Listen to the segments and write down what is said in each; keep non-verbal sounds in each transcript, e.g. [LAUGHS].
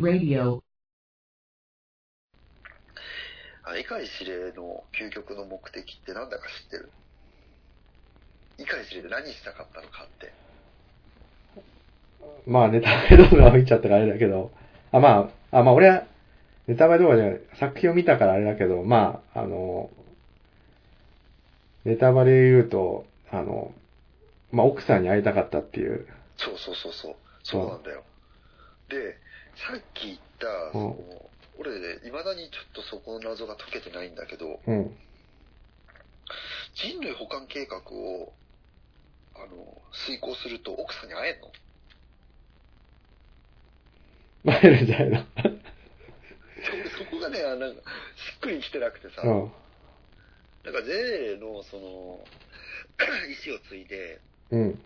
Radio. あの、碇司令の究極の目的ってなんだか知ってる？碇司令で何したかったのかって。まあ、ネタバレ動画を見ちゃったからあれだけど、あ、まあ、あ、まあ、俺は、ネタバレ動画じゃない、作品を見たからあれだけど、まあ、あの、ネタバレ言うと、あの、まあ、奥さんに会いたかったっていう、そうそうそうそう。そうなんだよ。で、さっき言った、その俺ね、未だにちょっとそこの謎が解けてないんだけど、うん。人類保管計画を、あの、遂行すると奥さんに会えんの？会えるんじゃないの？そ [LAUGHS] そこがね、あなんか、しっくりきてなくてさ、うん。なんかゼーレのその、[COUGHS] 意思を継いで、うん。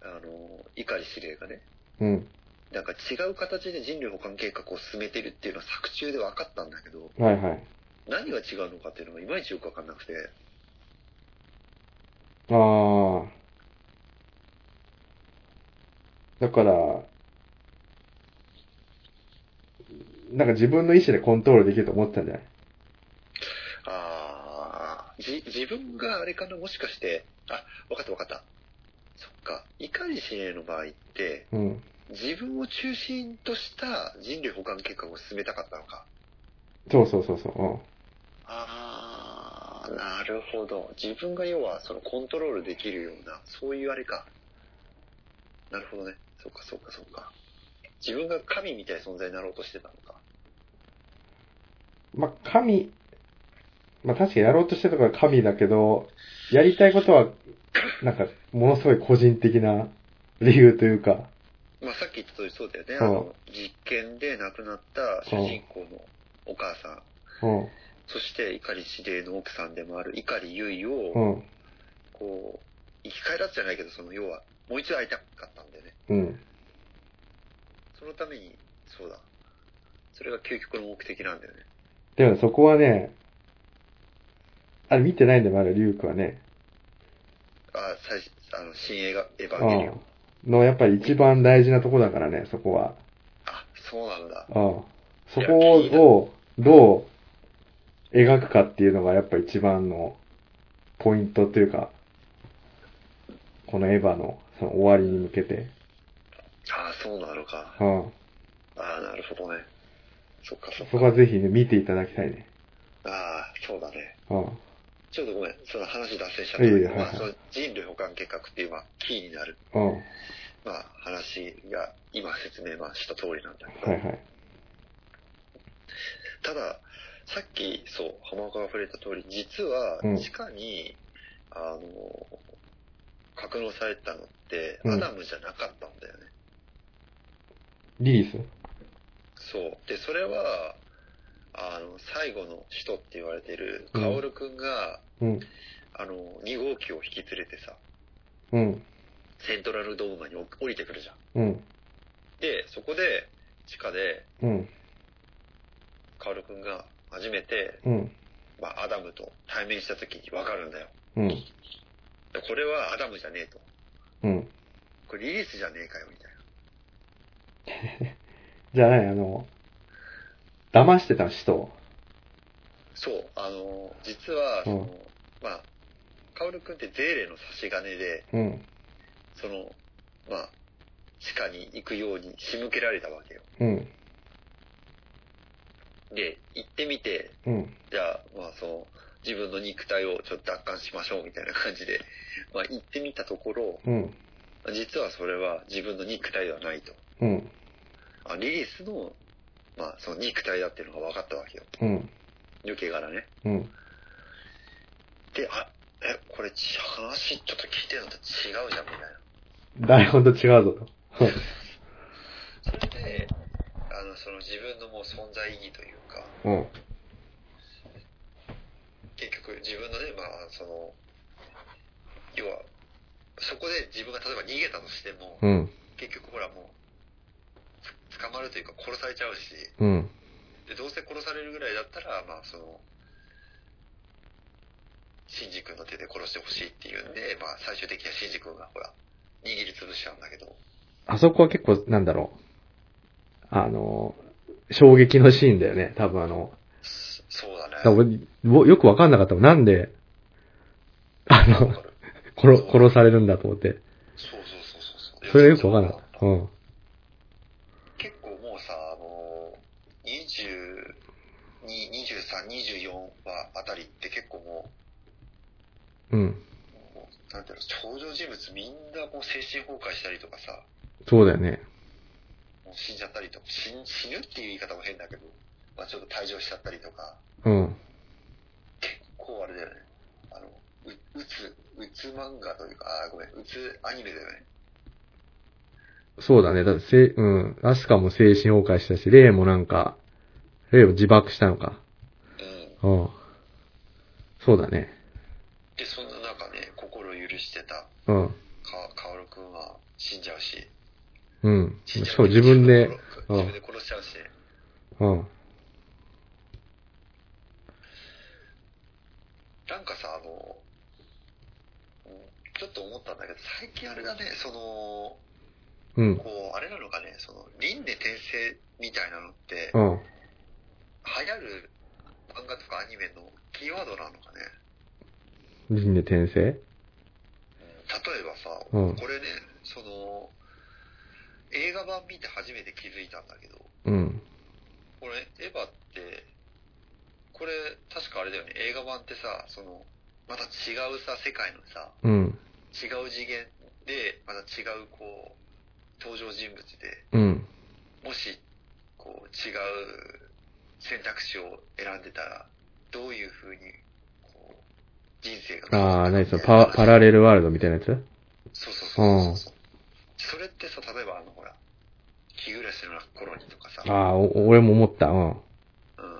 あの、碇司令がね、うん。なんか違う形で人類保管計画を進めてるっていうのは作中で分かったんだけど、はいはい。何が違うのかっていうのがいまいちよく分かんなくて、ああ。だから、なんか自分の意思でコントロールできると思ってたんじゃない？あーじ、自分があれかな、もしかして、あ、分かった分かった。そっか、碇司令の場合って、うん。自分を中心とした人類保管計画を進めたかったのか。そうそうそうそう。あー、なるほど。自分が要はそのコントロールできるような、そういうあれか。なるほどね。そうかそうかそうか。自分が神みたいな存在になろうとしてたのか。うん。まあ、神、まあ確かにやろうとしてたから神だけど、やりたいことは、なんか、ものすごい個人的な理由というか、まあさっき言った通りそうだよね。うんあの、実験で亡くなった主人公のお母さん、うん。そして碇司令の奥さんでもある碇結衣を、うん。こう、生き返らすじゃないけど、その要は、もう一度会いたかったんだよね。うん。そのために、そうだ。それが究極の目的なんだよね。でもそこはね、あれ見てないんだよ、まだリュウクはね。あ、最初、あの、新映画、エヴァうンゲリオン。ん。の、やっぱり一番大事なとこだからね、そこは。あ、そうなんだ。うん。そこをどう描くかっていうのがやっぱ一番のポイントというか、このエヴァのその終わりに向けて。あ、そうなのか。うん。あなるほどね。そっかそっそこか。はぜひね、見ていただきたいね。あそうだね。うん。ちょっとごめん、その話脱線しちゃったけど。いえいえはいはいまあ、その人類保管計画っていう、まあ、キーになる、うん。はまあ、話が、今説明まあした通りなんだけいど。はい。ただ、さっき、そう、浜岡が触れた通り、実はうん、地下に、あの、格納されてたのって、うんアダムじゃなかったんだよね。リリース？そう。で、それは、あの、最後の使徒って言われてる、うんカオルくんが、うん。あの、2号機を引き連れてさ、うん。セントラルドームに降りてくるじゃん。うん。で、そこで、地下で、うん。カオルくんが初めて、うん。まあ、アダムと対面した時に分かるんだよ。うん。でこれはアダムじゃねえと。うん。これリリースじゃねえかよ、みたいな。[LAUGHS] じゃあね、あの、騙してた人を。そう、あの、実は、その、うんまあ、カオルくんってゼーレの差し金で、うん。その、まあ、地下に行くように仕向けられたわけよ。うん。で、行ってみて、うん。じゃあ、まあ、その、自分の肉体をちょっと奪還しましょうみたいな感じで、まあ、行ってみたところ、うん。実はそれは自分の肉体ではないと。うん。あリリースの、まあ、その肉体だっていうのが分かったわけよ。うん。抜け殻ね。うん。で、あ、え、これち、話ちょっと聞いてるのと違うじゃん、みたいな。台本と違うぞと。それで、あの、その自分のもう存在意義というか、うん。結局自分のね、まあ、その、要は、そこで自分が例えば逃げたとしても、うん。結局ほらもう、つ捕まるというか殺されちゃうし、うん。で、どうせ殺されるぐらいだったら、まあ、その、シンジ君の手で殺してほしいっていうんで、まあ、最終的にはシンジ君がほら、握りつぶしちゃうんだけど、あそこは結構、なんだろう。あの、衝撃のシーンだよね。多分あの、そそうだね。だから俺ぼよくわかんなかったもん。なんで、あわの殺、殺されるんだと思って。そうそうそうそうそう。それがよくわかんなかった。うん。結構もうさ、あの、22、23、24話あたりって結構もうん。なんていうの、登場人物みんなもう精神崩壊したりとかさ、そうだよね。もう死んじゃったりとか、死ん死ぬっていう言い方も変だけど、まあちょっと退場しちゃったりとか、うん。結構あれだよね。あの、う、うつ、うつ漫画というか、あー、ごめん、うつアニメだよね。そうだね。だってせ、うん。アスカも精神崩壊したし、レイもなんか、レイも自爆したのか。うん。うん。そうだね。で、そんな中ね、心を許してたうん。か、かおるくんは死んじゃうし、うん。死んじゃうしかも自分で、うん自分で殺しちゃうし、うん。なんかさ、あの、うんちょっと思ったんだけど、最近あれだね、その、うん。こう、あれなのかね、その、輪廻転生みたいなのって、うん。流行る漫画とかアニメのキーワードなのかね。輪廻転生？例えばさ、うんこれね、その、映画版見て初めて気づいたんだけど、うん。これ、エヴァって、これ、確かあれだよね、映画版ってさ、その、また違うさ、世界のさ、うん。違う次元で、また違う、こう、登場人物で、うん。もし、こう、違う選択肢を選んでたら、どういう風に、人生が変ああ、何そのパ、パラレルワールドみたいなやつ？そうそうそうそうそれってさ、例えばあの、ほら、日暮らしの頃にとかさ、ああ、お俺も思った。うん。うん、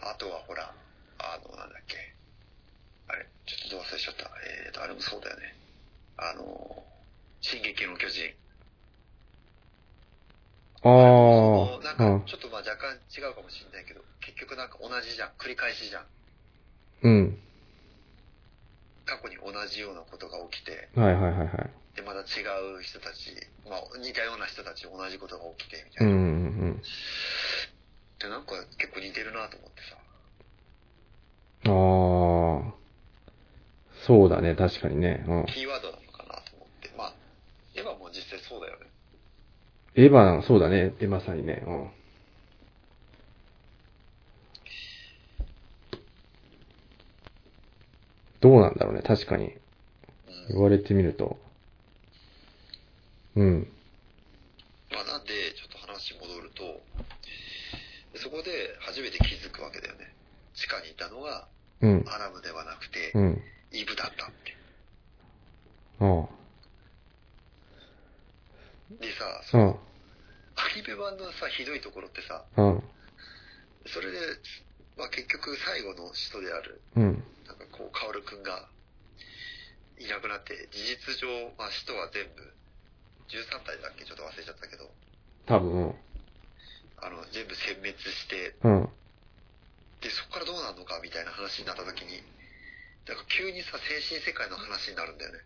あとはほら、あの、なんだっけ、あれ、ちょっとどう忘れしちゃった。えーと、あれもそうだよね。あの、進撃の巨人。ああ、うんか、。ちょっとまあ若干違うかもしれないけど、結局なんか同じじゃん。繰り返しじゃん。うん。過去に同じようなことが起きて、はいはいはいはい。で、また違う人たち、まあ似たような人たち同じことが起きて、みたいな。うんうんで、なんか結構似てるなと思ってさ。うん。ああ、そうだね、確かにね。うん。キーワードなのかなと思って。まあ、エヴァも実際そうだよね。エヴァ、そうだね、えまさにね。うん。どうなんだろうね、確かに。うん言われてみると。うん。まあ、なんで、ちょっと話戻ると、でそこで初めて気づくわけだよね。地下にいたのがうん。アラムではなくてう、ん。イブだったって。あでさ、あ。そのアニメ版のさ、ひどいところってさ、うん。うん。それで、まあ結局最後の人である、うん。こう、カオルくんがいなくなって、事実上、まあ使徒は全部、13体だっけ？ちょっと忘れちゃったけど、多分、あの、全部殲滅して、うん。で、そこからどうなるのか？みたいな話になった時に、なんか急にさ、精神世界の話になるんだよね。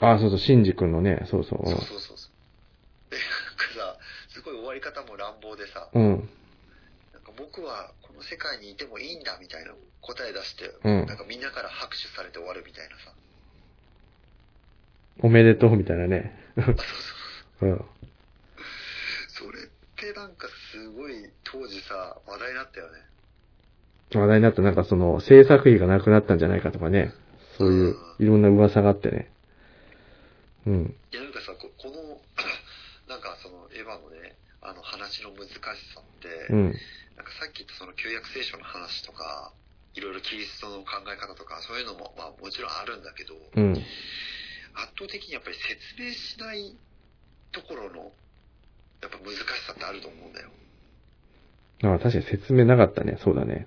ああ、そうそう、シンジ君のね、そうそう。そうそうそうそう。で、なんかさ、すごい終わり方も乱暴でさ、うん。か僕はこの世界にいてもいいんだみたいな答え出して、うんなんかみんなから拍手されて終わるみたいなさ。おめでとうみたいなね。あそうそううん。それってなんかすごい当時さ、話題になったよね。話題になった、なんかその、制作費がなくなったんじゃないかとかね。そういう、いろんな噂があってね。うん。いやなんかさ、ここの、[COUGHS] なんかそのエヴァのね、あの話の難しさって、うん。なんかさっき言ったその旧約聖書の話とか、いろいろキリストの考え方とか、そういうのもまあもちろんあるんだけど、うん。圧倒的にやっぱり説明しないところの、やっぱ難しさってあると思うんだよ。ああ、確かに説明なかったね。そうだね。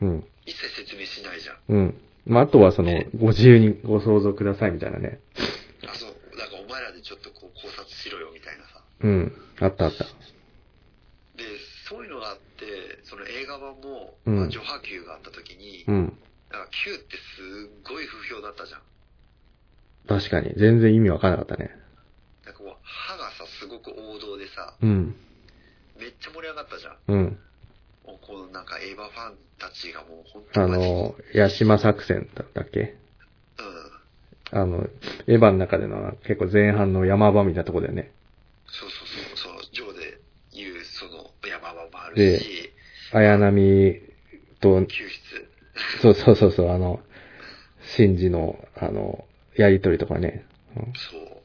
うん。一切説明しないじゃん。うん。まあ、あとはその、ご自由にご想像くださいみたいなね。あ、そう、なんかお前らでちょっとこう考察しろよみたいなさ。うん。あったあった。で、そういうのがも、うんまあ、序波球があった時に、うん。なんか Q ってすっごい不評だったじゃん。確かに。全然意味わからなかったね。なんかもう歯がさ、すごく王道でさ、うん。めっちゃ盛り上がったじゃん。うん。もうこのなんかエヴァファンたちがもう本当あにマジにの、ヤシマ作戦だったっけ？うん。あの、エヴァの中での結構前半の山場みたいなとこだよね。そうそうそう、その、ジョーで言う、その、山場もあるでし、綾波と、救出。そうそうそうそう、あの、シンジの、あの、やりとりとかね。そう。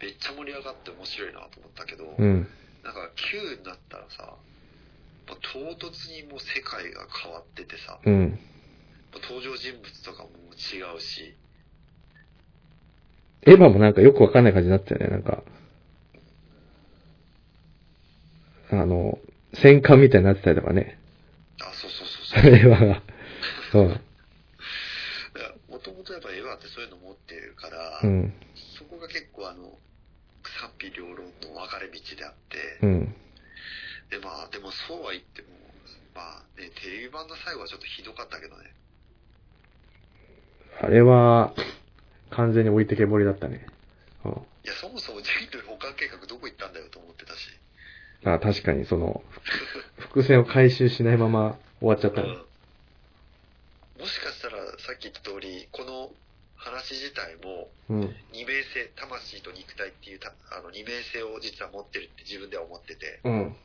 めっちゃ盛り上がって面白いなと思ったけど、うん。なんか9になったらさ、もう唐突にもう世界が変わっててさ、うん。もう登場人物とかも違うし、エヴァもなんかよくわかんない感じになってたよね、なんか。あの、戦艦みたいになってたりとかね。あ、そうそうそうそう。エヴァが。うん。もともとやっぱエヴァってそういうの持ってるから、うん。そこが結構あの、賛否両論の分かれ道であって、うん。でまあ、でもそうは言っても、まあね、テレビ版の最後はちょっとひどかったけどね。あれは、完全に置いてけぼりだったね。うん。いや、そもそも人類保管計画どこ行ったんだよと思ってたし。あ確かにその、伏線を回収しないまま終わっちゃったね。うんもしかしたらさっき言った通り、この話自体もうん。二面性、魂と肉体っていうたあの二面性を実は持ってるって自分では思ってて、うん。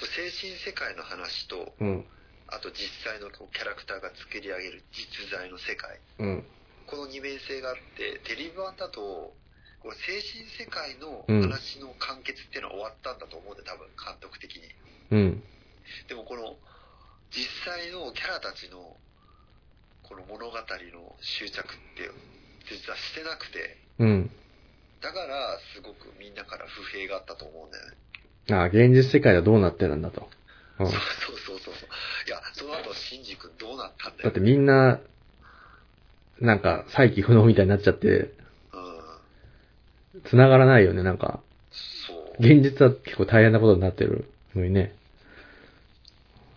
そう精神世界の話と、うん。あと実際のキャラクターが作り上げる実在の世界。うん。この二面性があって、テレビ版だと、こう精神世界のうん話の完結っていうのは終わったんだと思うんで、多分監督的に。うん。でもこの実際のキャラたちのこの物語の執着って実はしてなくて、うん。だからすごくみんなから不平があったと思うんだよね。あ現実世界ではどうなってるんだと。うん。そうそうそうそう。いや、その後、シンジ君どうなったんだよ。だってみんな、なんか、再起不能みたいになっちゃって、うん。繋がらないよね、なんか。そう。現実は結構大変なことになってるのにね。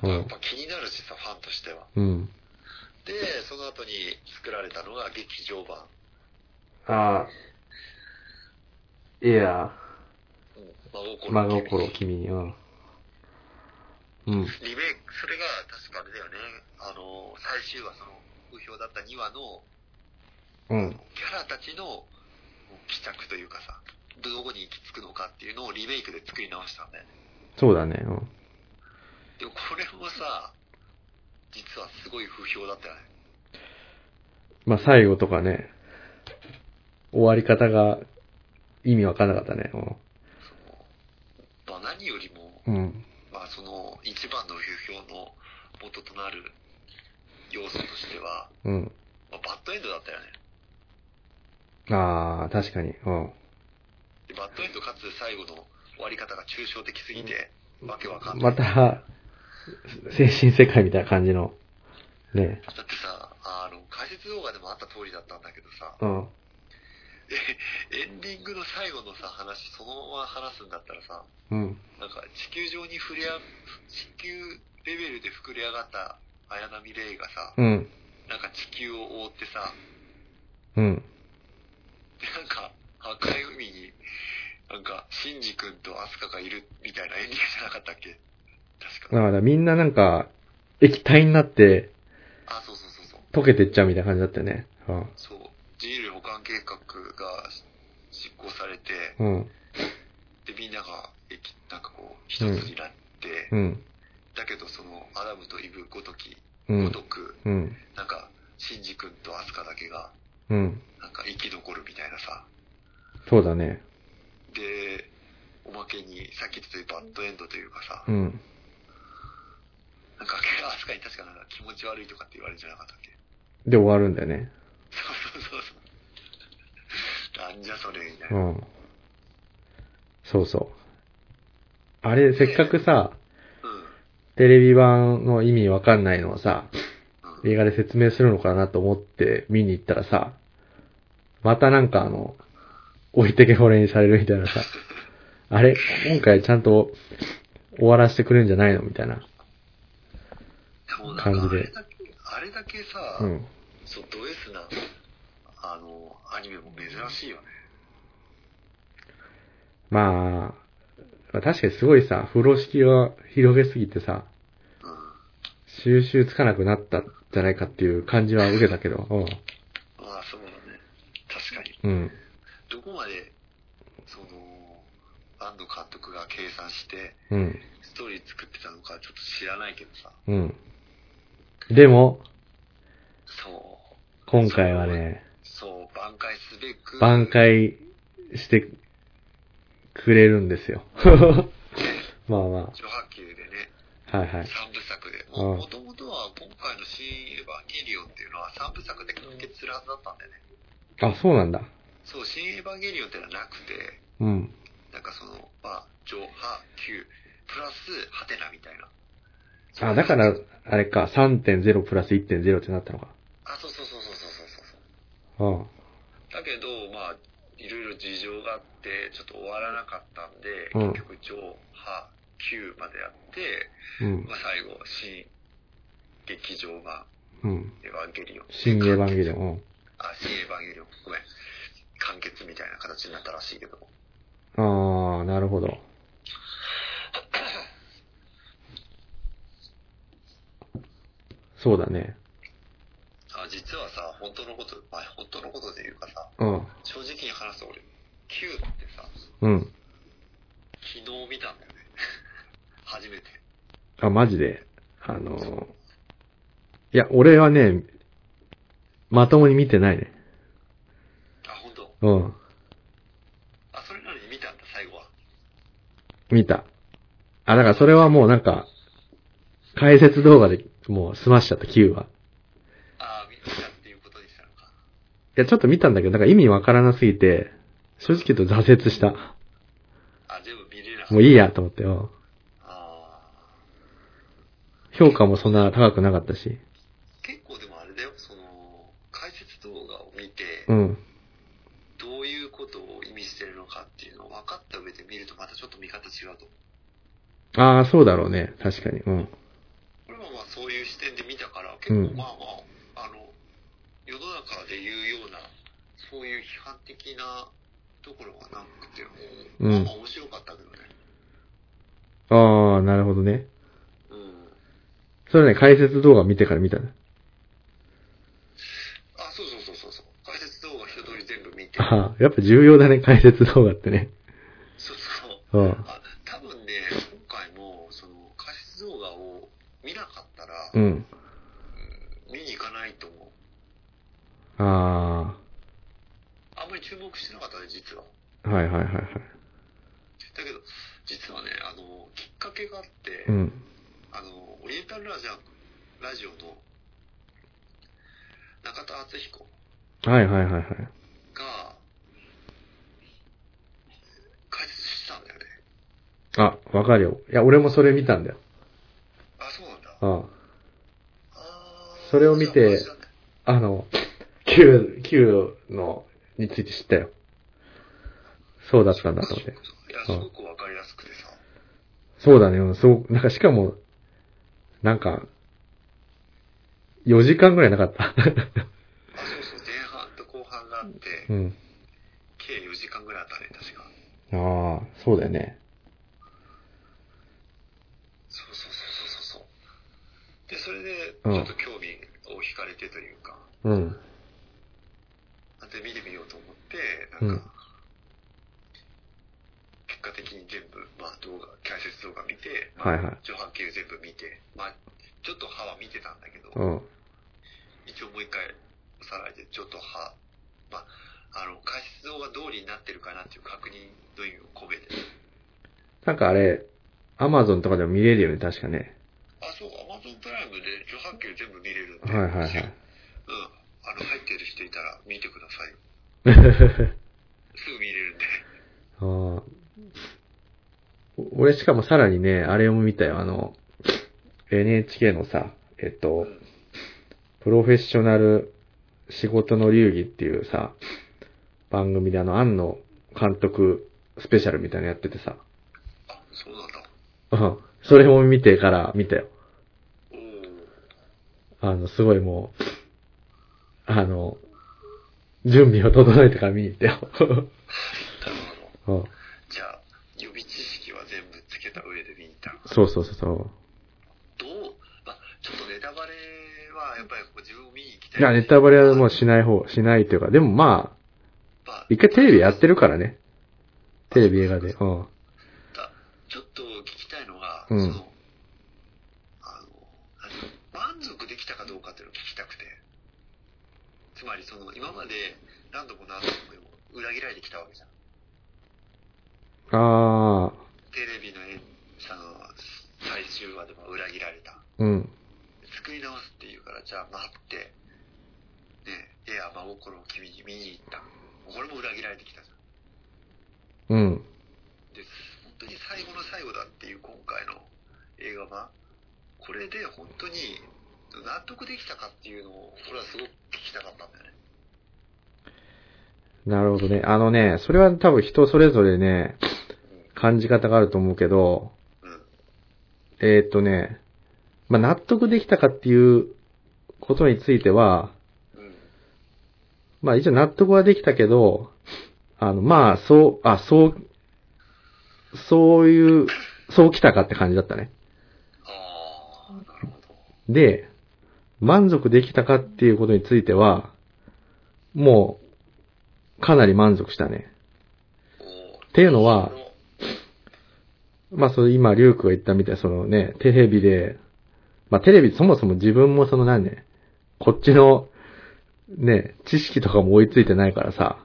うん。やっぱ気になるしさ、ファンとしては。うん。で、その後に作られたのが劇場版。ああ。いや、うん。真心君に、うん。うん。リメイク、それが確かあれだよね。あの、最終話、その、不評だった2話のうん。キャラたちの帰着というかさ、どこに行き着くのかっていうのをリメイクで作り直したんだよね。そうだね、うん。でもこれもさ、実はすごい不評だったよね。まあ、最後とかね、終わり方が意味わかんなかったね。まあ何よりも、うん。うん。まあその一番の不評の元となる要素としては、うん。まあ、バッドエンドだったよね。ああ、確かに。うん。でバッドエンドかつ最後の終わり方が抽象的すぎて、わけわかんない。また、精神世界みたいな感じの、ね。だってさ、あの、解説動画でもあった通りだったんだけどさ、うん。えエンディングの最後のさ、話、そのまま話すんだったらさ、うん。なんか地球上に触れあ、地球レベルで膨れ上がった綾波レイがさ、うん。なんか地球を覆ってさ、うん。でなんか赤い海に、なんか、シンジ君とアスカがいるみたいなエンディングじゃなかったっけ？確か。だからみんななんか、液体になってあ、そうそうそうそう。溶けてっちゃうみたいな感じだったよね。そう。人類保管計画が執行されて、うん。うん。で、みんなが、えきなんかこう、一つになって、うん。だけどその、アダムとイブごとき、うんごと。く、うん。なんか、シンジ君とアスカだけが、うん。生き残るみたいなさ。そうだね。で、おまけに、さっき言ったようにバッドエンドというかさ、うん。なんか、アスカに確かなんか気持ち悪いとかって言われるんじゃなかったっけ？で終わるんだよね。そうそうそうそう。なんじゃそれ、みたいうな。ん。そうそう。あれ、せっかくさ、うん。テレビ版の意味わかんないのをさ、うん。映画で説明するのかなと思って見に行ったらさ、またなんかあの、置いてけぼれにされるみたいなさ、[LAUGHS] あれ、今回ちゃんと終わらせてくれるんじゃないの？みたいな。感じであれだけ、さ、うん。そう、ド S な、あの、アニメも珍しいよね。まあ、確かにすごいさ、風呂敷を広げすぎてさ、うん。収集つかなくなったんじゃないかっていう感じは受けたけど、まあ、そう。確かに。うん。うん。どこまで、その、安藤監督が計算して、うん。ストーリー作ってたのかちょっと知らないけどさ。うん。でも、そう。今回はね、そう、挽回すべく。挽回してくれるんですよ。[LAUGHS] まあま女波球でね、あ、はいはい。三部作で。うんもともとは今回の新エヴァンゲリオンっていうのは三部作で完結するはずだったんだよね。あ、そうなんだ。そう、新エヴァンゲリオンってのはなくて、うん。なんかその、まあ、上波球、プラス、ハテナみたいな。あ、だから、あれか、3.0プラス1.0ってなったのか。あ、そうそうそうそうそうそうそう。あだけど、まあ、いろいろ事情があって、ちょっと終わらなかったんで、うん結局上波球までやって、あ。うんま。あ最後、新劇場版、うん。エヴァンゲリオン。新エヴァンゲリオン。うん。あ、新。ごめん。完結みたいな形になったらしいけど。ああ、なるほど。そうだね。あ、実はさ、本当のこと、まあ本当のことで言うかさ、うん。正直に話すと俺、Q ってさ、うん。昨日見たんだよね。[LAUGHS] 初めて。あ、マジで？あのーいや、俺はね、まともに見てないね。うん。あ、それなのに見たんだ、最後は。見た。あ、だからそれはもうなんか、解説動画でもう済ましちゃった、Q は。あ、見たっていうことにしたのか。いや、ちょっと見たんだけど、なんか意味わからなすぎて、正直言うと挫折した。あ、全部見れな。もういいやと思って、うんあ評価もそんな高くなかったし。ー結構でもあれだよ、その、解説動画を見て、うん。どういうことを意味してるのかっていうのを分かった上で見るとまたちょっと見方違うと。ああ、そうだろうね。確かに。うん。これはまあそういう視点で見たから、結うん構まあまあ、あの、世の中で言うような、そういう批判的なところがなくて、うんまあまあ面白かったけどね。ああ、なるほどね。うん。それね、解説動画見てから見たね。あ、そうそうそうそうそう。解説動画一通り全部見て。ああ、やっぱ重要だね、解説動画ってね。そうそう。うん。あ、多分ね、今回も、その、解説動画を見なかったら、うん。見に行かないと思う。ああんまり注目してなかったね、実は。あ、はいはいはいはい。だけど、実はね、あの、きっかけがあって、うん。あの、オリエンタルラジオラジオの中田敦彦はいはいはいはい。が、解説してたんだよね。あ、わかるよ。いや、俺もそれ見たんだよ。あ、そうなんだ。ああーそれを見てあの、Q、Q の、について知ったよ。そうだったんだと思って。いや、すごくわかりやすくてさ。そうだね、うんそう、なんかしかも、なんか、4時間ぐらいなかった。あ、そうそう、前半と後半があって、うん。計4時間ぐらいあったね、確か。ああ、そうだよね。そうそうそうそうそう。で、それで、うんちょっと興うん。で、見てみようと思って、うんなんか、結果的に全部、まあ動画、解説動画見て、まあはいはい。上半球全部見て、まあちょっと歯は見てたんだけど、うん。一応もう一回おさらいで、ちょっと歯、まあ、あの、解説動画通りになってるかなっていう確認の意味を込めて。なんかあれ、アマゾンとかでも見れるよね、確かね。あ、そう、アマゾンプライムで上半球全部見れるんで、はいはいはい。入ってる人いたら見てくださいよ。すぐ見れるんで。[LAUGHS] あーお俺しかもさらにね、あれも見たよ、あの、NHK のさ、えっと、プロフェッショナル仕事の流儀っていうさ、番組であの、庵野監督スペシャルみたいなのやっててさ、あ、そうなんだ。うん。それも見てから見たよ。あの、すごいもう、あの、準備を整えてから見に行ったよ。なるほど。うん。じゃあ、予備知識は全部そうそうそうそう。どう、まあ、ちょっとネタバレはやっぱりこう自分を見に行きたい。いや、ネタバレはもうしない方、しないというか、でもまあ、まあ一回テレビやってるからね。テレビ映画で。うん。だちょっと聞きたいのが、うんその、あの、何満足できたかどうかっていうのを聞きたくて。つまりその、今まで何度も何度も裏切られてきたわけじゃん。あテレビのえその最終話でも裏切られた。ー、うん。作り直すっていうから、じゃあ待って、ねえ、エア真心を君に見に行った。これも裏切られてきたじゃん。うん。で、本当に最後の最後だっていう今回の映画が、これで本当に納得できたかっていうのを、俺はすごく聞きたかったんだよね。なるほどね。あのね、それは多分人それぞれね、感じ方があると思うけど、うん。えーっとね、まあ、納得できたかっていうことについては、うん。まあ一応納得はできたけど、あの、まあ、そう、あ、そう、そういう、そう来たかって感じだったね。で、満足できたかっていうことについては、もう、かなり満足したね。っていうのはそまあ、その今、リュウクが言ったみたいな、そのね、テレビで、まあ、テレビ、そもそも自分もその何ね、こっちの、ね、知識とかも追いついてないからさ、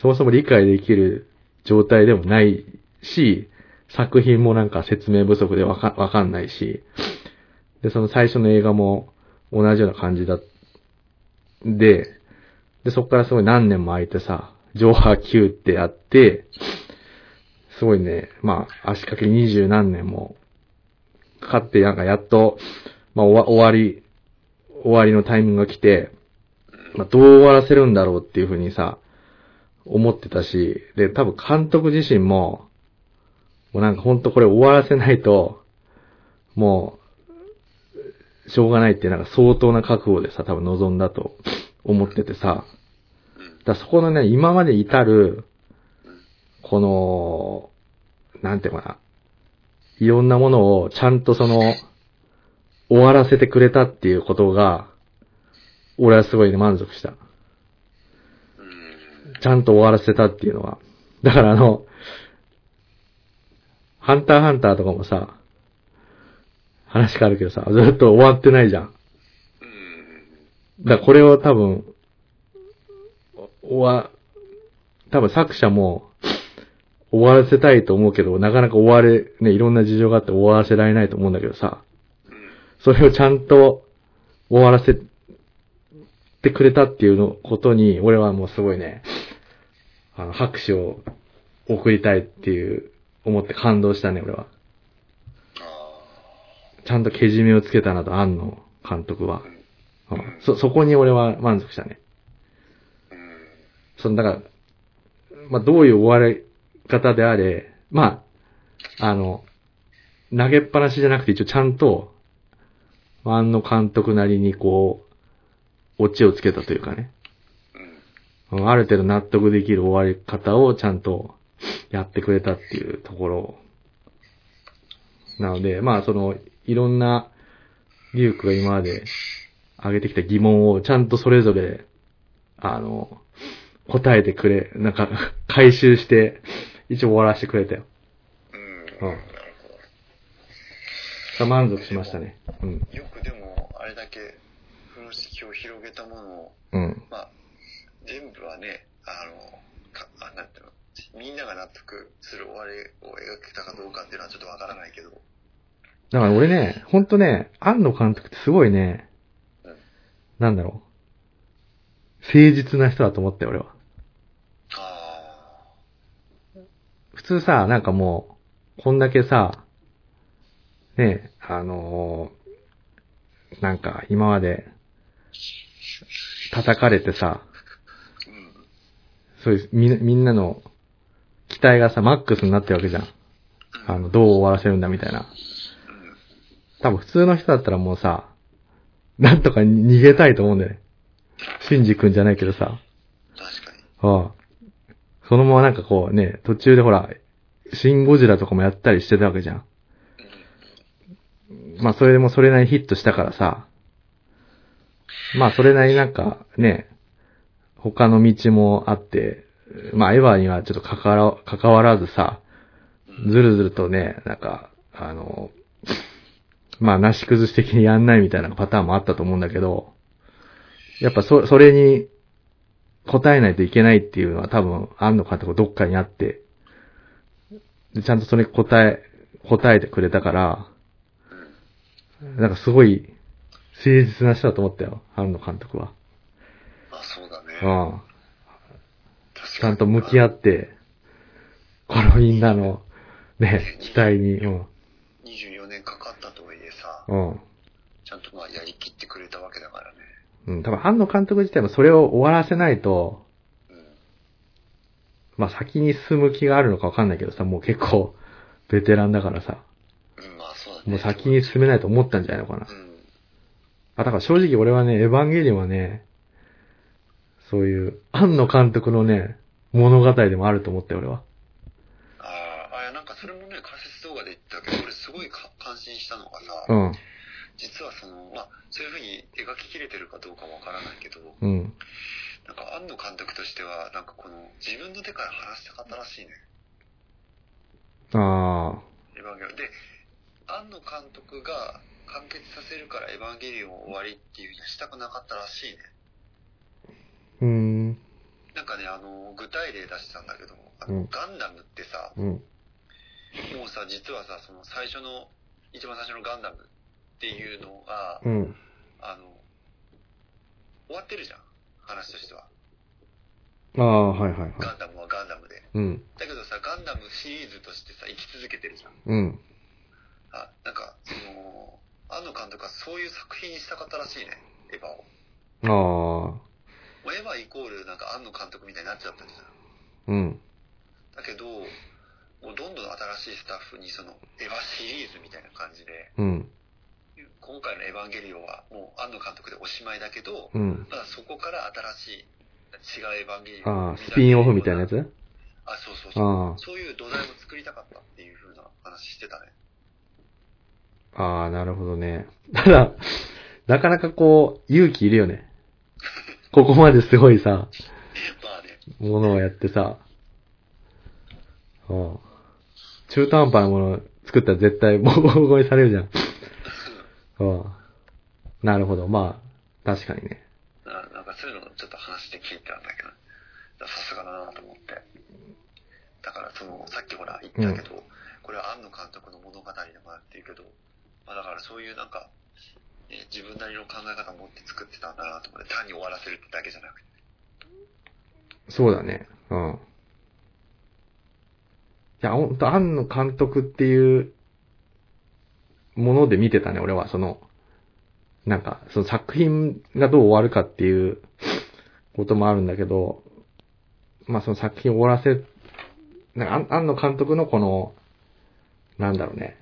そもそも理解できる状態でもないし、作品もなんか説明不足でわかわかんないし、で、その最初の映画も同じような感じだ。で、で、そこからすごい何年も空いてさ、上波級ってやって、すごいね、まあ、足掛け二十何年もかかって、なんかやっと、まあ終わ終わり、終わりのタイミングが来て、まあどう終わらせるんだろうっていうふうにさ、思ってたし、で、多分監督自身も、もうなんかほんとこれ終わらせないと、もう、しょうがないってなんか相当な覚悟でさ、多分望んだと。思っててさ、うん。だそこのね、今まで至る、この、なんていうのかな、いろんなものをちゃんとその、終わらせてくれたっていうことが、俺はすごいね、満足した。うん。ちゃんと終わらせたっていうのは。だからあの、ハンターハンターとかもさ、話変わるけどさ、ずっと終わってないじゃん。うん。だからこれを多分、おわ、多分作者も終わらせたいと思うけど、なかなか終われ、ね、いろんな事情があって終わらせられないと思うんだけどさ、うん。それをちゃんと終わらせてくれたっていうのことに、俺はもうすごいね、あの、拍手を送りたいっていう、思って感動したね、俺は。あちゃんとけじめをつけたなと、庵野監督はあ。。うんそ、そこに俺は満足したね。うん。その、だから、まあ、どういう終わり方であれ、まあ、あの、投げっぱなしじゃなくて一応ちゃんと、庵野監督なりにこう、オチをつけたというかね、うん。うんある程度納得できる終わり方をちゃんとやってくれたっていうところ。なので、まあその、いろんな、リュウクが今まで挙げてきた疑問をちゃんとそれぞれ、あの、答えてくれ、なんか、回収して、一応終わらせてくれたよ。うん。うんなるほど。満足しましたね。うん。よくでも、あれだけ風呂敷を広げたものを、うん。まあ、全部はね、あの、かあなんていうの、みんなが納得する終わりを描けたかどうかっていうのはちょっとわからないけど、だから俺ね、ほんとね、庵野監督ってすごいねうん、なんだろう。誠実な人だと思ったよ、俺は。あ普通さ、なんかもう、こんだけさ、ねえ、あのーなんか今まで、叩かれてさ。そういう、みんな、みんなの期待がさ、マックスになってるわけじゃん。あの、どう終わらせるんだみたいな。うん。多分普通の人だったらもうさ、なんとか逃げたいと思うんだよね。シンジ君じゃないけどさ。確かに。ああ。そのままなんかこうね、途中でほら、シンゴジラとかもやったりしてたわけじゃん。まあそれでもそれなりにヒットしたからさ、まあそれなりになんかね、他の道もあって、まあエヴァにはちょっと関わら関わらずさ、ずるずるとね、なんか、あの、まあなし崩し的にやんないみたいなパターンもあったと思うんだけど、やっぱそ、それに答えないといけないっていうのは多分、あんのかとかどっかにあって、でちゃんとそれ答え、答えてくれたから、なんかすごい誠実な人だと思ったよ、安野監督は。あ、そうだね。うん。確ちゃんと向き合っって、このみんなの、ね、期待に、うん。24年かかったとはいえさ、うん。ちゃんとまあやりきってくれたわけだからね。うん。多分、安野監督自体もそれを終わらせないと、うん。まあ先に進む気があるのかわかんないけどさ、もう結構、ベテランだからさ、うん、まあそうだね。もう先に進めないと思ったんじゃないのかな。うん。あ、だから正直俺はね、エヴァンゲリオンはね、そういう、庵野監督のね、物語でもあると思ったよ、俺は。ああ、あなんかそれもね、解説動画で言ったけど、俺すごいか感心したのがさ、うん。実はその、まあ、そういう風に描ききれてるかどうかわからないけど、うん。なんか庵野監督としては、なんかこの、自分の手から話したかったらしいね。あエヴァンゲリオン。で、庵野監督が完結させるからエヴァンゲリオン終わりっていうふうにはしたくなかったらしいね。ー。うーん。なんかね、あの、具体例出してたんだけど、あのうんガンダムってさ、うん。もうさ、実はさ、その最初の、一番最初のガンダムっていうのが、うん。あの、終わってるじゃん。話としては。ああ、はいはいはい。ガンダムはガンダムで。うん。だけどさ、ガンダムシリーズとしてさ、生き続けてるじゃん。うん。あ、なんか、その、庵野監督はそういう作品にしたかったらしいね、エヴァを。ああ。もうエヴァイコールなんか庵野監督みたいになっちゃったじゃん。うん。だけど、もうどんどん新しいスタッフにその、エヴァシリーズみたいな感じで、うん。今回のエヴァンゲリオンはもう庵野監督でおしまいだけど、うん。まだそこから新しい、違うエヴァンゲリオンああ、スピンオフみたいなやつ？あ、そうそうそう。あそういう土台を作りたかったっていう風な話してたね。あ。ああ、なるほどね。[LAUGHS] ただ、なかなかこう、勇気いるよね。ここまですごいさ、[LAUGHS] まあね。ものをやってさ、うん。中途半端なものを作ったら絶対ボコボコにされるじゃん。うん。なるほど。まあ、確かにね。ななんかそういうのをちょっと話して聞いたんだけど、さすがだなと思って。だからその、さっきほら言ったけど、これは庵野監督の物語だなっていうけど、まあだからそういうなんか、ね自分なりの考え方を持って作ってたんだなと思って、単に終わらせるってだけじゃなくて。そうだね。うん。いや、ほんと、庵野監督っていうもので見てたね、俺は。その、なんか、その作品がどう終わるかっていうこともあるんだけど、まあその作品を終わらせ、なんか、庵野監督のこの、なんだろうね、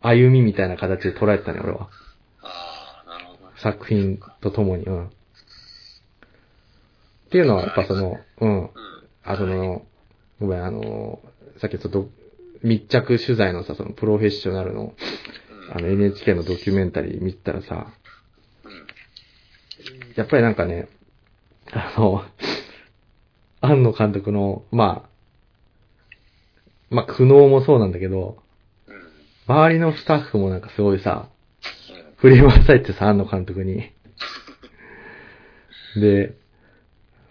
歩みみたいな形で捉えてたね、俺は。ああ、なるほどね。作品とともに、うん。っていうのは、やっぱその、うん。うん。あその、ごめん、あの、さっきちょっと密着取材のさ、そのプロフェッショナルの、うん。あの NHK のドキュメンタリー見てたらさ、うん。やっぱりなんかね、あの、庵野監督の、まあ、まあ苦悩もそうなんだけど、うん。周りのスタッフもなんかすごいさ、うん。振り回されてさ、庵野監督に。[LAUGHS] で、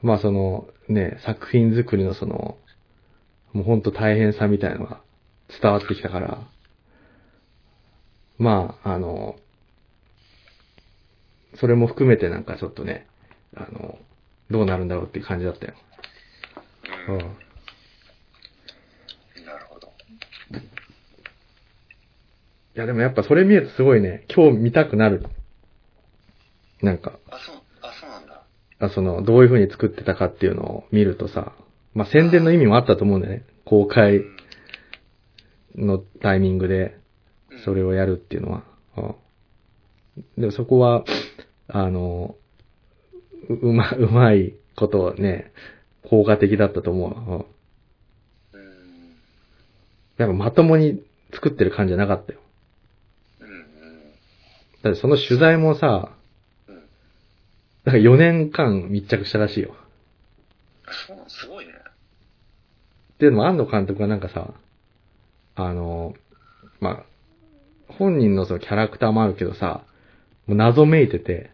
まあその、ね、作品作りのその、もうほんと大変さみたいなのが伝わってきたから、まあ、あの、それも含めてなんかちょっとね、あの、どうなるんだろうっていう感じだったよ。ううんん。なるほど。いやでもやっぱそれ見るとすごいね、今日見たくなる。なんか、あ、そう、あ、そうなんだ。あその、どういう風に作ってたかっていうのを見るとさ、まあ、宣伝の意味もあったと思うんだよね。公開のタイミングで、うん。それをやるっていうのは。うんでもそこは、あの、ううま、うまいことをね、効果的だったと思う。うんうん。やっぱまともに作ってる感じじゃなかったよ。うん。うん。だってその取材もさ、うん。なんか4年間密着したらしいよ。そう、すごいね。っていうのも、安野監督はなんかさ、あの、まあ、本人のそのキャラクターもあるけどさ、もう謎めいてて、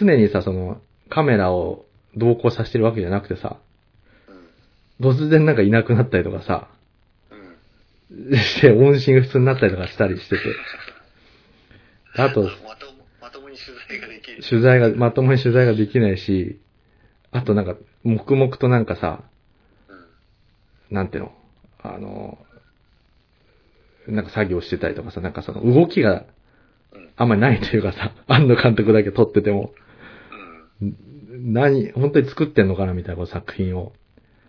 常にさ、その、カメラを同行させてるわけじゃなくてさ、うん。突然なんかいなくなったりとかさ、うん。して音信不通になったりとかしたりしてて、あと、まとも、まともに取材ができる。取材が、まともに取材ができないし、あとなんか、黙々となんかさ、うん。なんていうの？あの、なんか作業してたりとかさ、なんかその動きがうん。あんまりないというかさ、[LAUGHS] 安野監督だけ撮ってても、うん。何、本当に作ってんのかなみたいな作品を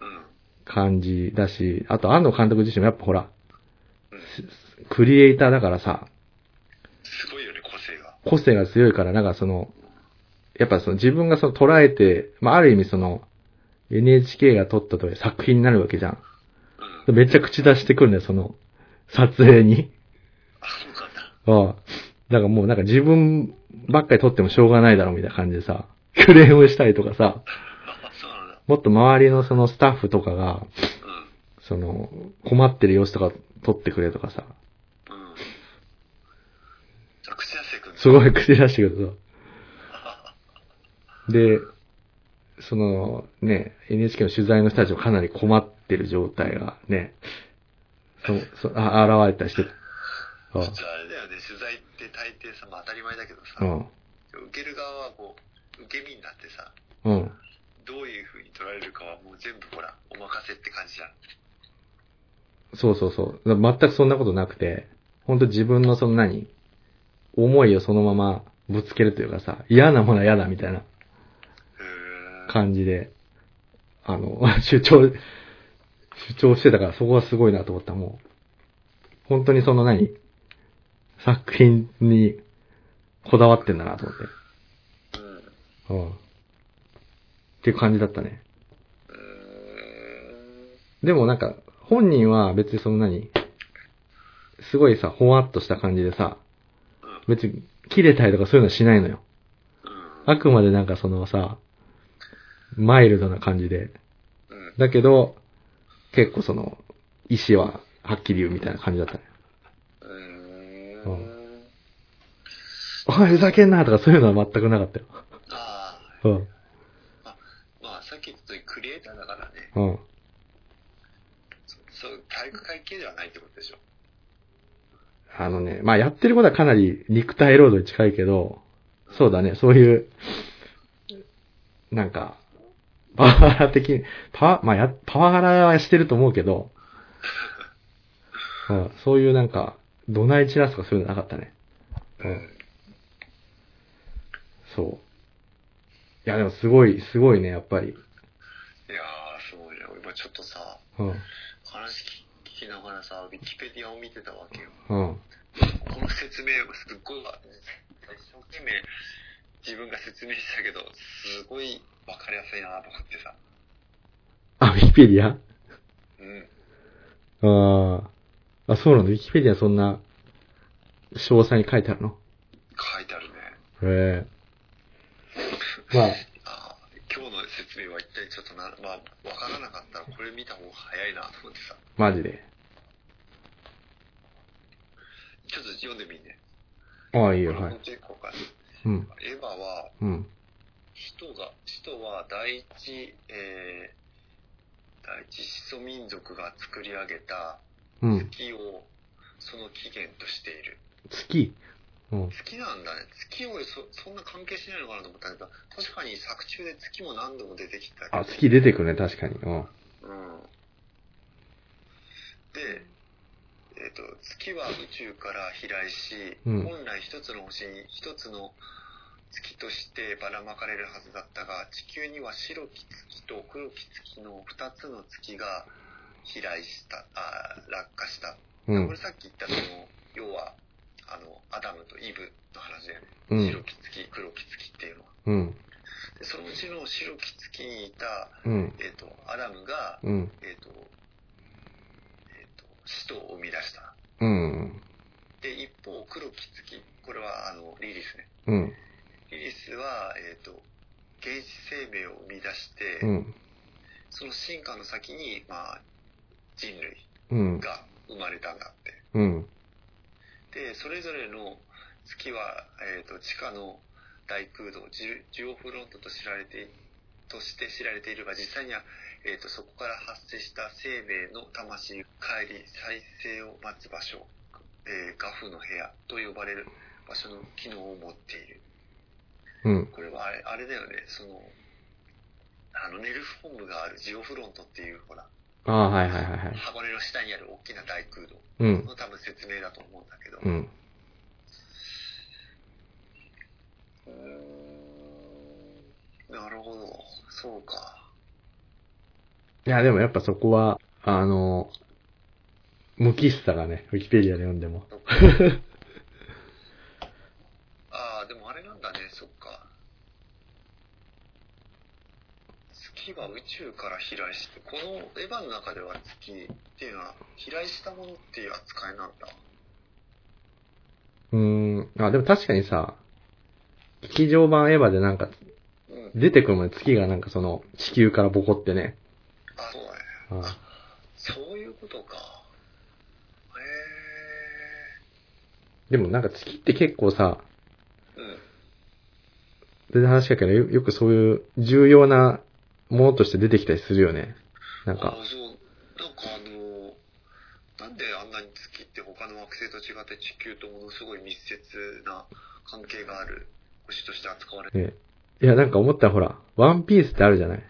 うん。感じだし、あと安野監督自身もやっぱほら、うん。クリエイターだからさ、すごいよね、個性が。個性が強いから、なんかその、やっぱその自分がその捉えて、まあある意味その、NHK が撮ったという作品になるわけじゃん。うん。めっちゃ口出してくるね、その、撮影に。あ、そうなんだ。ああ。だからもうなんか自分ばっかり撮ってもしょうがないだろうみたいな感じでさ、クレームしたりとかさ、あ、そうなんだ。もっと周りのそのスタッフとかが、うん。その、困ってる様子とか撮ってくれとかさ、うん。口出してくんだすごい口出してくると。[LAUGHS] で、そのね、NHK の取材の人たちもかなり困ってる状態がね、そ、そ、あ、現れたりして、あ普通あれだよね、取材って大抵さ、まあ当たり前だけどさ、うん、受ける側はこう、受け身になってさ、うん。どういう風に取られるかはもう全部ほら、お任せって感じじゃん。そうそうそう。全くそんなことなくて、本当自分のその何思いをそのままぶつけるというかさ、嫌なものは嫌だみたいな感じで、あの、[LAUGHS] 主張、主張してたからそこはすごいなと思った。もう、本当にその何？作品にこだわってんだなと思って。うん。うん。っていう感じだったね。でもなんか、本人は別にその何？すごいさ、ほわっとした感じでさ、うん。別に切れたりとかそういうのしないのよ。うん。あくまでなんかそのさ、マイルドな感じで。うん。だけど、結構その、意志ははっきり言うみたいな感じだったね。うーん。おい、ふざけんなとかそういうのは全くなかったよ。あうん。あ、まあさっき言った通りクリエイターだからね、うん。そう、体育会系ではないってことでしょ。あのね、まあやってることはかなり肉体労働に近いけど、そうだね、そういう、なんか、パワハラ的に、パワ、まあや、パワハラはしてると思うけど、[LAUGHS] うん、そういうなんか、怒鳴り散らすとかそういうのなかったね。うん。そう。いや、でもすごい、すごいね、やっぱり。いやー、すごいね。俺今ちょっとさ、うん。話聞きながらさ、ウィキペディアを見てたわけよ。うん。この説明がすっごいわ、一生懸命自分が説明したけど、すごいわかりやすいなと思ってさ。あ、ウィキペディアうん。ああ。あ、そうなんだ。ウィキペディアそんな、詳細に書いてあるの？書いてあるね。へえ。まあ、[LAUGHS] あー今日の説明は一体ちょっとな、まあ、わからなかったらこれ見た方が早いなと思ってさ。マジで？ちょっと読んでみんね。ああ、いいよ、はい。うん。エヴァは、うん。使徒が、使徒は第一、えー、第一始祖民族が作り上げたうん。月をその起源としている。月？うん。月なんだね。月をそそんな関係しないのかなと思ったけど、確かに作中で月も何度も出てきたけど。あ、月出てくるね、確かに。うん。うん。で、えっ、と、月は宇宙から飛来し、うん本来一つの星に一つの月としてばらまかれるはずだったが、地球には白き月と黒き月の二つの月が飛来した、あー落下した。うんこれ。さっき言ったその、要は、あの、アダムとイブの話だよね。うん白き月、黒き月っていうのは。うん。でそのうちの白き月にいた、うん。えっ、と、アダムが、うん。えっ、と、えっ、と、使徒を生み出した。うん。で、一方、黒き月、これあの、リリスね。うん。リリスは、えっ、と、原始生命を生み出して、うん。その進化の先に、まあ、人類うん。が生まれたんだって。うん。で、それぞれの月は、えっ、と、地下の大空洞、ジュジオフロントと知られてい、として知られているが、実際には、えっ、と、そこから発生した生命の魂、帰り、再生を待つ場所、えーガフの部屋と呼ばれる場所の機能を持っている。うん。これはあれあれだよね、その、あの、ネルフ本部があるジオフロントっていう、ほら、ああ、はいはいはいはい。箱根の下にある大きな大空洞うん。の多分説明だと思うんだけど、うん。うーんなるほど。そうか。いや、でもやっぱそこは、あの、無機質さがね、ウィキペディアで読んでも。ああ、でもあれなんだね、そっか。月は宇宙から飛来して、このエヴァの中では月っていうのは飛来したものっていう扱いなんだ。うーん。あ、でも確かにさ、劇場版エヴァでなんか、うん。出てくるもんね、月がなんかその、地球からボコってね。あ、そうだね。あそういうことか。へでもなんか月って結構さ、え。うん。全然話したけど、よよくそういう重要なものとして出てきたりするよね。なんかあ、そう。なんかあの、なんであんなに月って他の惑星と違って地球とものすごい密接な関係がある星として扱われてね。いや、なんか思ったらほら、ワンピースってあるじゃない？うん。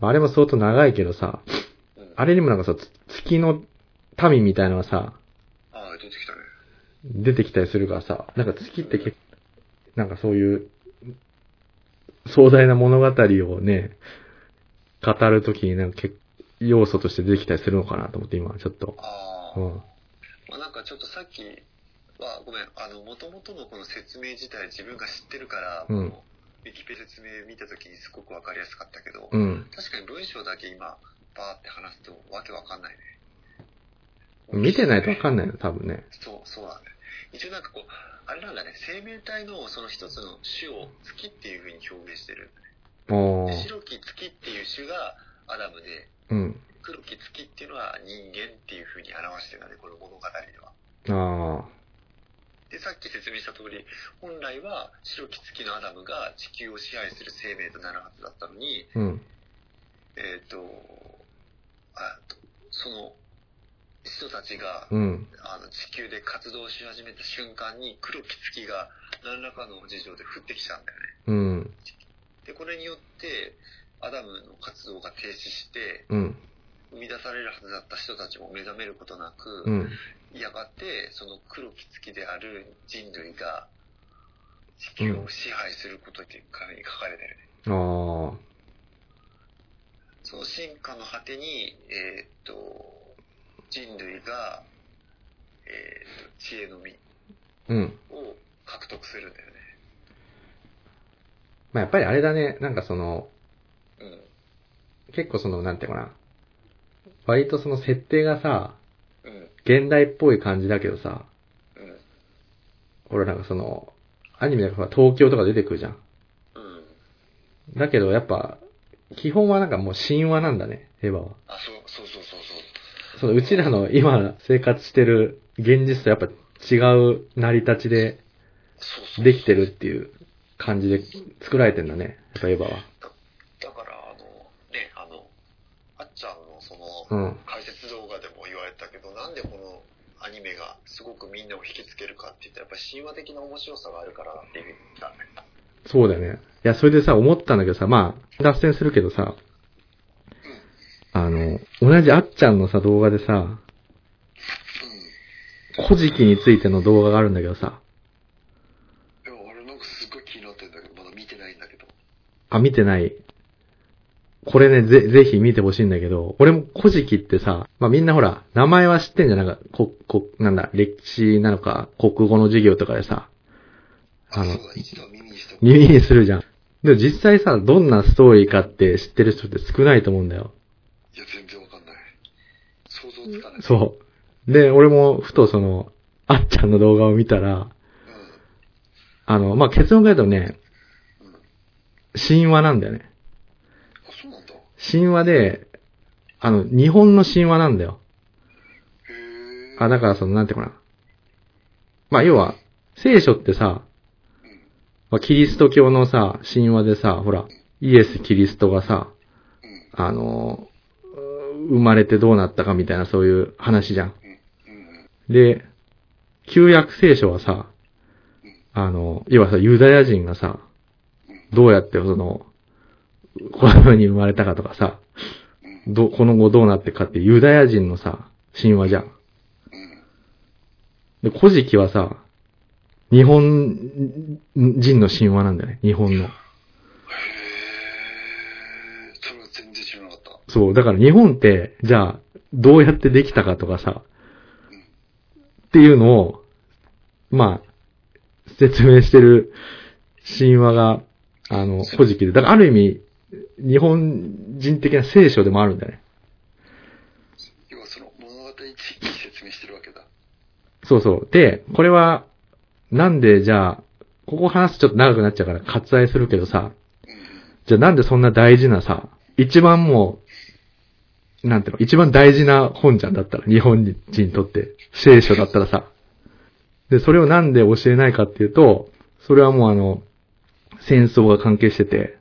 あれも相当長いけどさ、うん。あれにもなんかさ、つ月の民みたいなのがさ、ああ、出てきたね。出てきたりするからさ、なんか月って結なんかそういう、壮大な物語をね、語るときになんか結要素として出てきたりするのかなと思って今ちょっと。ああ。うん。まあ、なんかちょっとさっきは、ごめん、あの、もともとのこの説明自体自分が知ってるから、うんウィキペ説明見たときにすごくわかりやすかったけど、うん。確かに文章だけ今、バーって話すとわけわかんないね。見てないとわかんないの、多分ね。そう、そうだね。一応なんかこう、あれなんだね、生命体のその一つの種を月っていう風に表現してる。おー。で白き月っていう種がアダムで、うん。黒き月っていうのは人間っていう風に表してるんだね、この物語では。あで、さっき説明した通り、本来は白き月のアダムが地球を支配する生命となるはずだったのに、ー。うん。えっ、と、あとその人たちが、うん。あの地球で活動し始めた瞬間に黒き月が何らかの事情で降ってきちゃうんだよね。うん。で、これによって、アダムの活動が停止して、うん。生み出されるはずだった人たちも目覚めることなく、うん。やがて、その黒き月である人類が、地球を支配することっていう紙に書かれてるね。あー。その進化の果てに、えーっと、人類が、えーっと、知恵の実うん。を獲得するんだよね。まあやっぱりあれだね、なんかその、うん。結構その、なんていうかな。割とその設定がさ、うん。現代っぽい感じだけどさ、うん。俺なんかその、アニメだから東京とか出てくるじゃん。うん。だけどやっぱ、基本はなんかもう神話なんだね、エヴァは。あ、そう、そうそうそうそう。そのうちらの今生活してる現実とやっぱ違う成り立ちでそうそうできてるっていう感じで作られてんだね、やっぱエヴァは。だから、あの、ね、あの、あっちゃんのその、うん。解説動画でも言われたけど、なんでこのアニメがすごくみんなを引きつけるかって言ったら、やっぱり神話的な面白さがあるからって言ったね。そうだよね。いや、それでさ、思ったんだけどさ、まあ、脱線するけどさ、あの、同じあっちゃんのさ、動画でさ、うん。古事記についての動画があるんだけどさ、いや、俺なんかすごい気になってんだけど、まだ見てないんだけど。あ、見てない。これね、ぜ、ぜひ見てほしいんだけど、俺も古事記ってさ、まあみんなほら、名前は知ってんじゃん、なんか、こ、こ、なんだ、歴史なのか、国語の授業とかでさ、あの耳にするじゃん。でも実際さ、どんなストーリーかって知ってる人って少ないと思うんだよ。いや、全然わかんない。想像つかない。そう。で、俺もふとその、あっちゃんの動画を見たら、あの、まあ、結論から言うとね、神話なんだよね。神話で、あの、日本の神話なんだよ。え。あ、だからその、なんていうかな。まあ、要は、聖書ってさ、まあ、キリスト教のさ、神話でさ、ほら、イエス・キリストがさ、うん。あの、生まれてどうなったかみたいなそういう話じゃん。で、旧約聖書はさ、あの、要はさ、ユダヤ人がさ、どうやってその、この世に生まれたかとかさ、ど、この後どうなってかってユダヤ人のさ、神話じゃん。で、古事記はさ、日本人の神話なんだよね、日本の。へえ。それは全然知らなかった。そう、だから日本って、じゃあ、どうやってできたかとかさ、っていうのを、まあ、説明してる神話が、あの、古事記で。だからある意味、日本人的な聖書でもあるんだよね。要はその物語地域に説明してるわけだ。そうそう。で、これは、なんでじゃあ、ここ話すとちょっと長くなっちゃうから割愛するけどさ、うん。じゃあなんでそんな大事なさ、一番もう、なんていうの、一番大事な本じゃんだったら、日本人にとって、聖書だったらさ。で、それをなんで教えないかっていうと、それはもうあの、戦争が関係してて、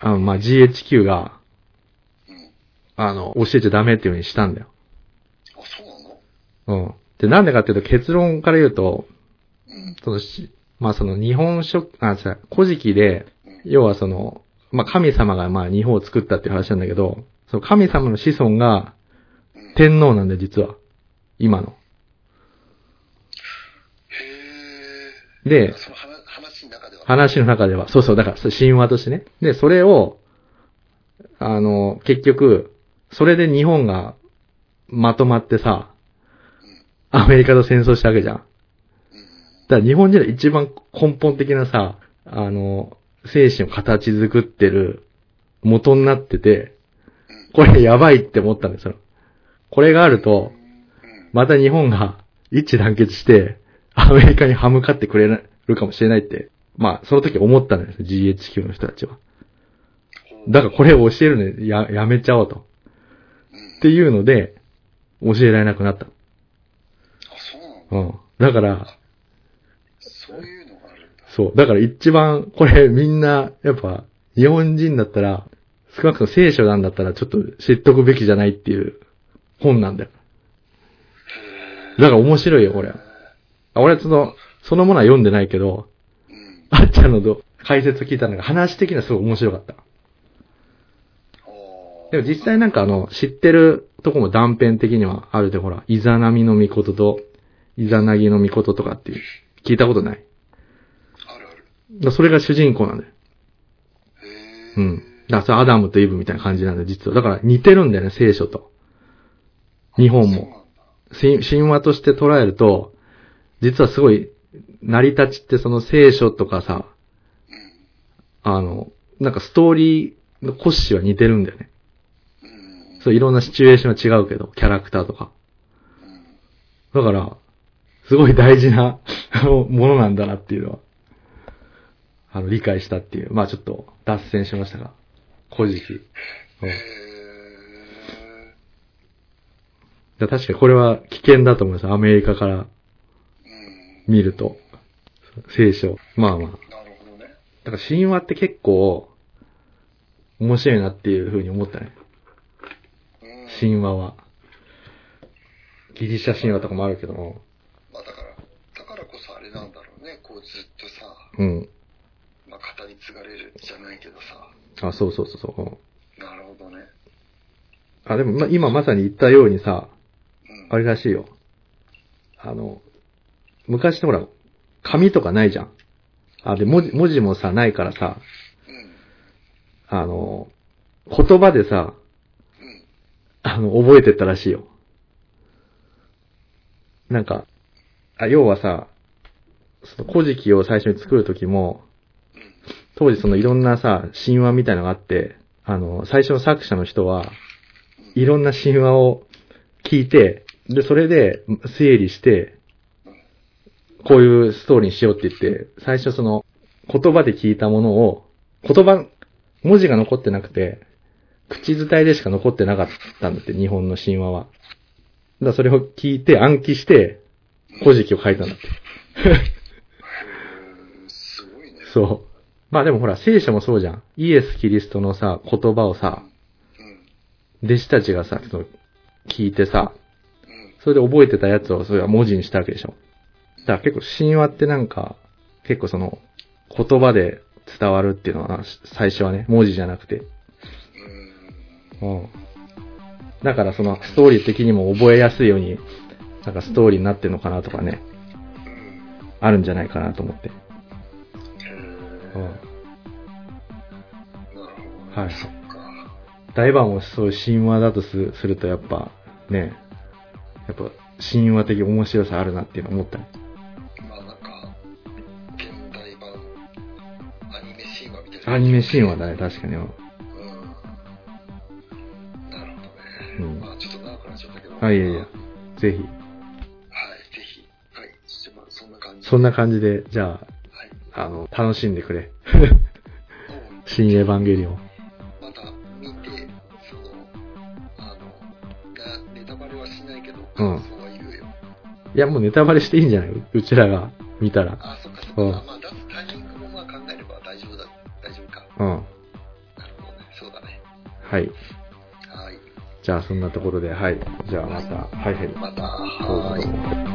あの、まあ、GHQ が、うん。あの、教えちゃダメっていう風にしたんだよ。あ、そうなの？うん。で、なんでかっていうと、結論から言うと、うん。そのし、まあその日本書、あ、違う、古事記で、要はその、まあ神様がまあ日本を作ったっていう話なんだけど、その神様の子孫がうん。天皇なんだよ、実は。今の。へえ。で、その話話の中では。そうそう、だから神話としてね。で、それを、あの、結局、それで日本がまとまってさ、アメリカと戦争したわけじゃん。うん。だから日本人の一番根本的なさ、あの、精神を形作ってる元になってて、これやばいって思ったんですよ。これがあると、うん。また日本が一致団結して、アメリカに歯向かってくれるかもしれないって、まあ、その時思ったんですよ、GHQ の人たちは。だからこれを教えるのや、やめちゃおうと。うん。っていうので、教えられなくなった。あ、そうなのうん。だから、そういうのがあるんだ。そう。だから一番、これみんな、やっぱ、日本人だったら、少なくとも聖書なんだったらちょっと知っとくべきじゃないっていう本なんだよ。だから面白いよ、これ。あ俺はその、そのものは読んでないけど、うん。あっちゃんのど解説を聞いたのが話的にはすごい面白かった。でも実際なんかあの、知ってるとこも断片的にはあるで、ほら、イザナミの御事と、イザナギの御事とかっていう、聞いたことない？あるある。それが主人公なんだよ。うん。だからアダムとイブみたいな感じなんだよ、実は。だから似てるんだよね、聖書と。日本も。神神話として捉えると、実はすごい、成り立ちってその聖書とかさ。あの、なんかストーリーの骨子は似てるんだよね。そう、いろんなシチュエーションは違うけど、キャラクターとか。うん。だから、すごい大事な [LAUGHS] ものなんだなっていうのは、あの、理解したっていう。まあちょっと脱線しましたが、古事記。確かにこれは危険だと思います。アメリカからうん。見ると。聖書。まあまあ。なるほどね。だから神話って結構、面白いなっていうふうに思ったね。うん。神話は。ギリシャ神話とかもあるけども。まあだから、だからこそあれなんだろうね。こうずっとさ、うん。まあ語り継がれるじゃないけどさ。あ、そうそうそうそう。なるほどね。あ、でも、ま、今まさに言ったようにさ、うん。あれらしいよ。あの、昔ってほら、紙とかないじゃん。あ、で、文字、文字もさ、ないからさ、うん。あの、言葉でさ、うん。あの、覚えてったらしいよ。なんか、あ、要はさ、その古事記を最初に作るときも、うん。当時そのいろんなさ、神話みたいのがあって、あの、最初の作者の人は、いろんな神話を聞いて、で、それで整理して、こういうストーリーにしようって言って、最初その、言葉で聞いたものを、言葉、文字が残ってなくて、口伝えでしか残ってなかったんだって、日本の神話は。だそれを聞いて暗記して、古事記を書いたんだって。すごいね。そう。まあでもほら、聖書もそうじゃん。イエス・キリストのさ、言葉をさ、うん。弟子たちがさ、その聞いてさ、うん。それで覚えてたやつをそれは文字にしたわけでしょ。だから結構神話ってなんか、結構その、言葉で伝わるっていうのはな、最初はね、文字じゃなくて。うん。うん。だからそのストーリー的にも覚えやすいように、なんかストーリーになってるのかなとかね、うん。あるんじゃないかなと思って。へうん。はい。大盤もそういう神話だとすするとやっぱ、ね、やっぱ神話的面白さあるなっていうの思ったアニメ神話だね、確かに。うんうん。なるほどね。うんまあちょっと長くなっちゃったけど。あ、いやいやはい、、ぜひ。ぜひ。はい。じゃあまあそんな感じ。そんな感じで、じゃはい。あ、あの、楽しんでくれ。新エヴァンゲリオン。また見て、その、あの、がネタバレはしないけど、感想は言うよ。いや、もうネタバレしていいんじゃない？うちらが見たら。あ、そっかそっうんうん。なるほどね。そうだね。はい。はい。じゃあ、そんなところで、はい。じゃあ、また、はいはい。また、はい。